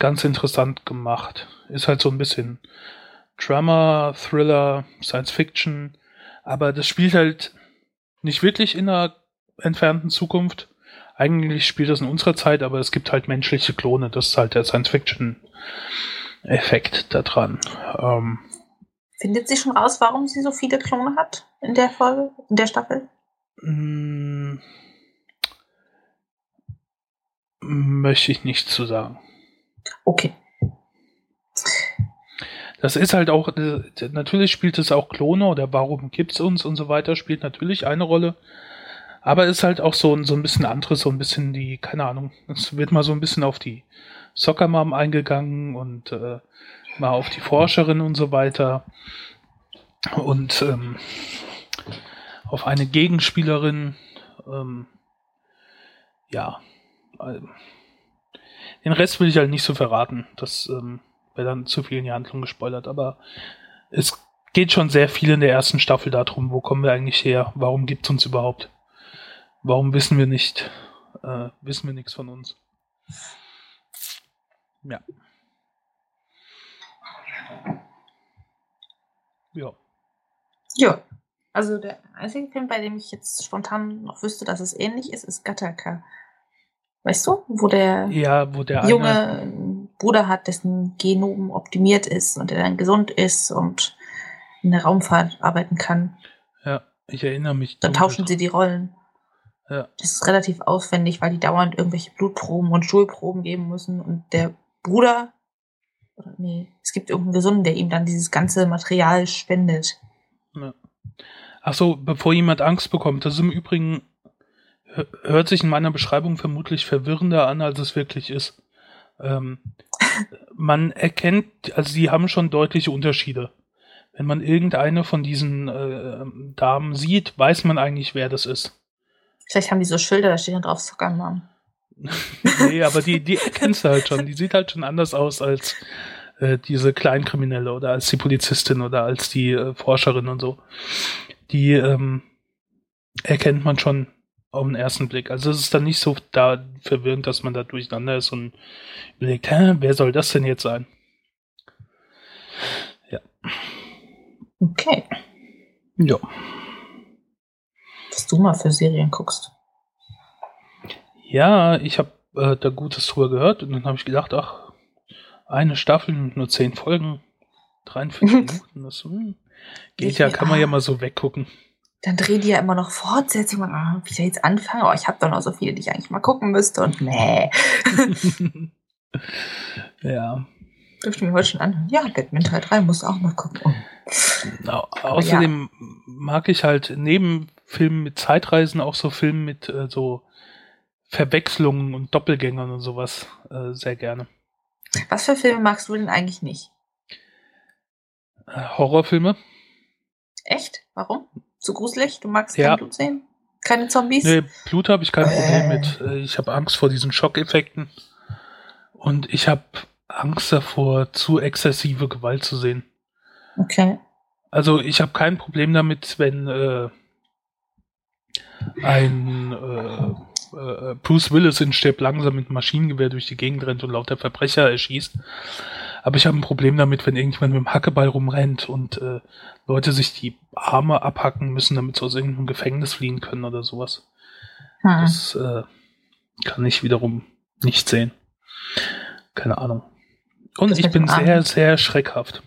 ganz interessant gemacht. Ist halt so ein bisschen Drama, Thriller, Science Fiction, aber das spielt halt nicht wirklich in einer entfernten Zukunft. Eigentlich spielt das in unserer Zeit, aber es gibt halt menschliche Klone. Das ist halt der Science Fiction Effekt da dran. Ähm, Findet sie schon raus, warum sie so viele Klone hat in der Folge, in der Staffel? mh, möchte ich nicht zu sagen. Okay. Das ist halt auch, äh, natürlich spielt es auch Klone oder warum gibt's uns und so weiter, spielt natürlich eine Rolle. Aber ist halt auch so, ein- so ein bisschen anderes, so ein bisschen die, keine Ahnung, es wird mal so ein bisschen auf die Soccer Mom eingegangen und äh, mal auf die Forscherin und so weiter. Und ähm, auf eine Gegenspielerin. Ähm, ja. Den Rest will ich halt nicht so verraten. Das ähm, wäre dann zu viel in die Handlung gespoilert. Aber es geht schon sehr viel in der ersten Staffel darum, wo kommen wir eigentlich her? Warum gibt's uns überhaupt? Warum wissen wir nicht, äh, wissen wir nichts von uns? Ja. Ja. Ja. Also der einzige Film, bei dem ich jetzt spontan noch wüsste, dass es ähnlich ist, ist Gattaca. Weißt du, wo der Ja, wo der junge Bruder hat, dessen Genom optimiert ist und der dann gesund ist und in der Raumfahrt arbeiten kann. ja, ich erinnere mich. Dann tauschen sie die Rollen. Ja. Das ist relativ aufwendig, weil die dauernd irgendwelche Blutproben und Schulproben geben müssen und der Bruder, oder nee, es gibt irgendeinen Gesunden, der ihm dann dieses ganze Material spendet. Ach so, bevor jemand Angst bekommt, das ist im Übrigen, hört sich in meiner Beschreibung vermutlich verwirrender an, als es wirklich ist. Ähm, man erkennt, also sie haben schon deutliche Unterschiede. Wenn man irgendeine von diesen äh, Damen sieht, weiß man eigentlich, wer das ist. Vielleicht haben die so Schilder, da steht dann drauf Mom. nee, aber die, die erkennst du halt schon. Die sieht halt schon anders aus als äh, diese Kleinkriminelle oder als die Polizistin oder als die äh, Forscherin und so. Die ähm, erkennt man schon auf den ersten Blick. Also es ist dann nicht so da verwirrend, dass man da durcheinander ist und überlegt, hä, wer soll das denn jetzt sein? Okay. Ja. Was du mal für Serien guckst. Ja, ich habe äh, da Gutes drüber gehört und dann habe ich gedacht, ach, eine Staffel mit nur zehn Folgen, 43 Minuten, das hm, geht ja, kann man ja mal so weggucken. Dann drehen die ja immer noch Fortsetzungen. Ah, wie ich da jetzt anfange? Oh, ich habe doch noch so viele, die ich eigentlich mal gucken müsste. Und nee. ja. Dürfte mir heute schon anhören. Ja, Batman Teil 3 muss auch mal gucken. Oh. Au außerdem mag ich halt neben Filmen mit Zeitreisen auch so Filme mit äh, so Verwechslungen und Doppelgängern und sowas äh, sehr gerne. Was für Filme magst du denn eigentlich nicht? Äh, Horrorfilme? Echt? Warum? Zu gruselig? Du magst Ja. kein Blut sehen? Keine Zombies? Nee, Blut habe ich kein Problem Äh. mit. Äh, Ich habe Angst vor diesen Schockeffekten. Und ich habe Angst davor, zu exzessive Gewalt zu sehen. Okay. Also ich habe kein Problem damit, wenn äh, ein äh, äh, Bruce Willis in Stirb langsam mit Maschinengewehr durch die Gegend rennt und lauter Verbrecher erschießt. Aber ich habe ein Problem damit, wenn irgendjemand mit dem Hackeball rumrennt und äh, Leute sich die Arme abhacken müssen, damit sie aus irgendeinem Gefängnis fliehen können oder sowas. Hm. Das äh, kann ich wiederum nicht sehen. Keine Ahnung. Und Das ich bin dem Arm. sehr, sehr schreckhaft.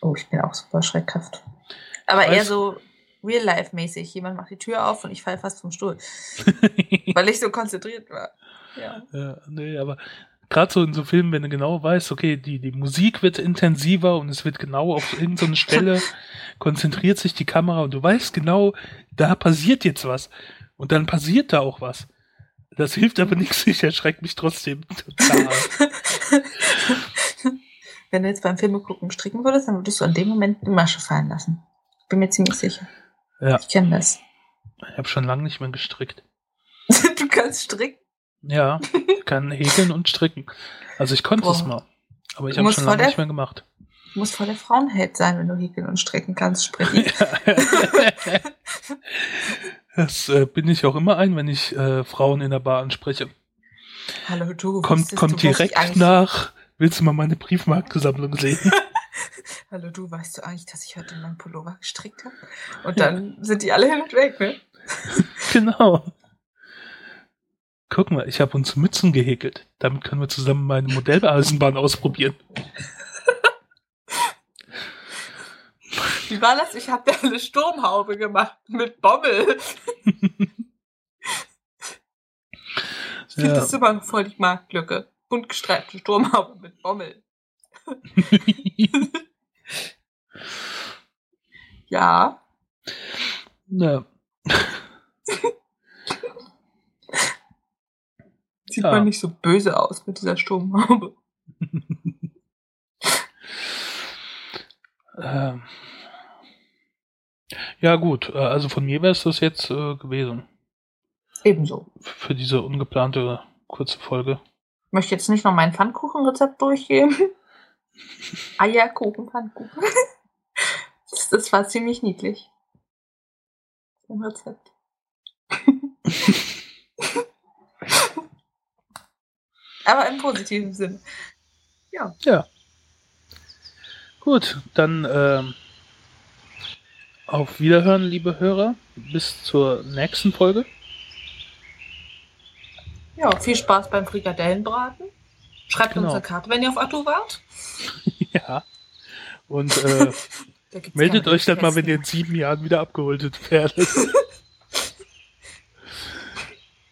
Oh, ich bin auch super schreckhaft. Aber eher so real-life-mäßig. Jemand macht die Tür auf und ich falle fast vom Stuhl, weil ich so konzentriert war. Ja. Ja, nee, aber gerade so in so Filmen, wenn du genau weißt, okay, die, die Musik wird intensiver und es wird genau auf irgendeine Stelle konzentriert sich die Kamera und du weißt genau, da passiert jetzt was. Und dann passiert da auch was. Das hilft aber nichts, ich erschrecke mich trotzdem total. Wenn du jetzt beim Filme gucken stricken würdest, dann würdest du in dem Moment die Masche fallen lassen. Bin mir ziemlich sicher. Ja. Ich kenne das. Ich habe schon lange nicht mehr gestrickt. du kannst stricken. Ja, ich kann häkeln und stricken. Also ich konnte es Boah. mal. Aber ich habe schon lange der- nicht mehr gemacht. Du musst voll der Frauenheld sein, wenn du häkeln und stricken kannst, sprechen. das äh, bin ich auch immer ein, wenn ich äh, Frauen in der Bar anspreche. Hallo, du. Kommt, kommt du, direkt nach. Willst du mal meine Briefmarkensammlung sehen? Hallo, du, weißt du eigentlich, dass ich heute meinen Pullover gestrickt habe? Und dann sind die alle hin und weg, ne? genau. Guck mal, ich habe uns Mützen gehäkelt. Damit können wir zusammen meine Modelleisenbahn ausprobieren. Wie war das? Ich habe eine Sturmhaube gemacht mit Bommel. Ich finde Ja. das immer voll die Marktlücke. Bunt gestreifte Sturmhaube mit Bommel. Ja. ja. Sieht Ja. man nicht so böse aus mit dieser Sturmhaube. Ähm. Ja, gut. äh, Also von mir wäre es das jetzt äh, gewesen. Ebenso. Für diese ungeplante kurze Folge. Ich möchte jetzt nicht noch mein Pfannkuchenrezept durchgeben. Eierkuchen, Pfannkuchen. Das, das war ziemlich niedlich. Ein Rezept. Aber im positiven Sinne. Ja. Gut, dann ähm, auf Wiederhören, liebe Hörer. Bis zur nächsten Folge. Ja, viel Spaß beim Frikadellenbraten. Schreibt uns Genau. eine Karte, wenn ihr auf Atto wart. ja. Und äh, meldet euch dann mal, wenn ihr in sieben Jahren wieder abgeholt werdet.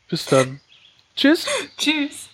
Bis dann. Tschüss. Tschüss.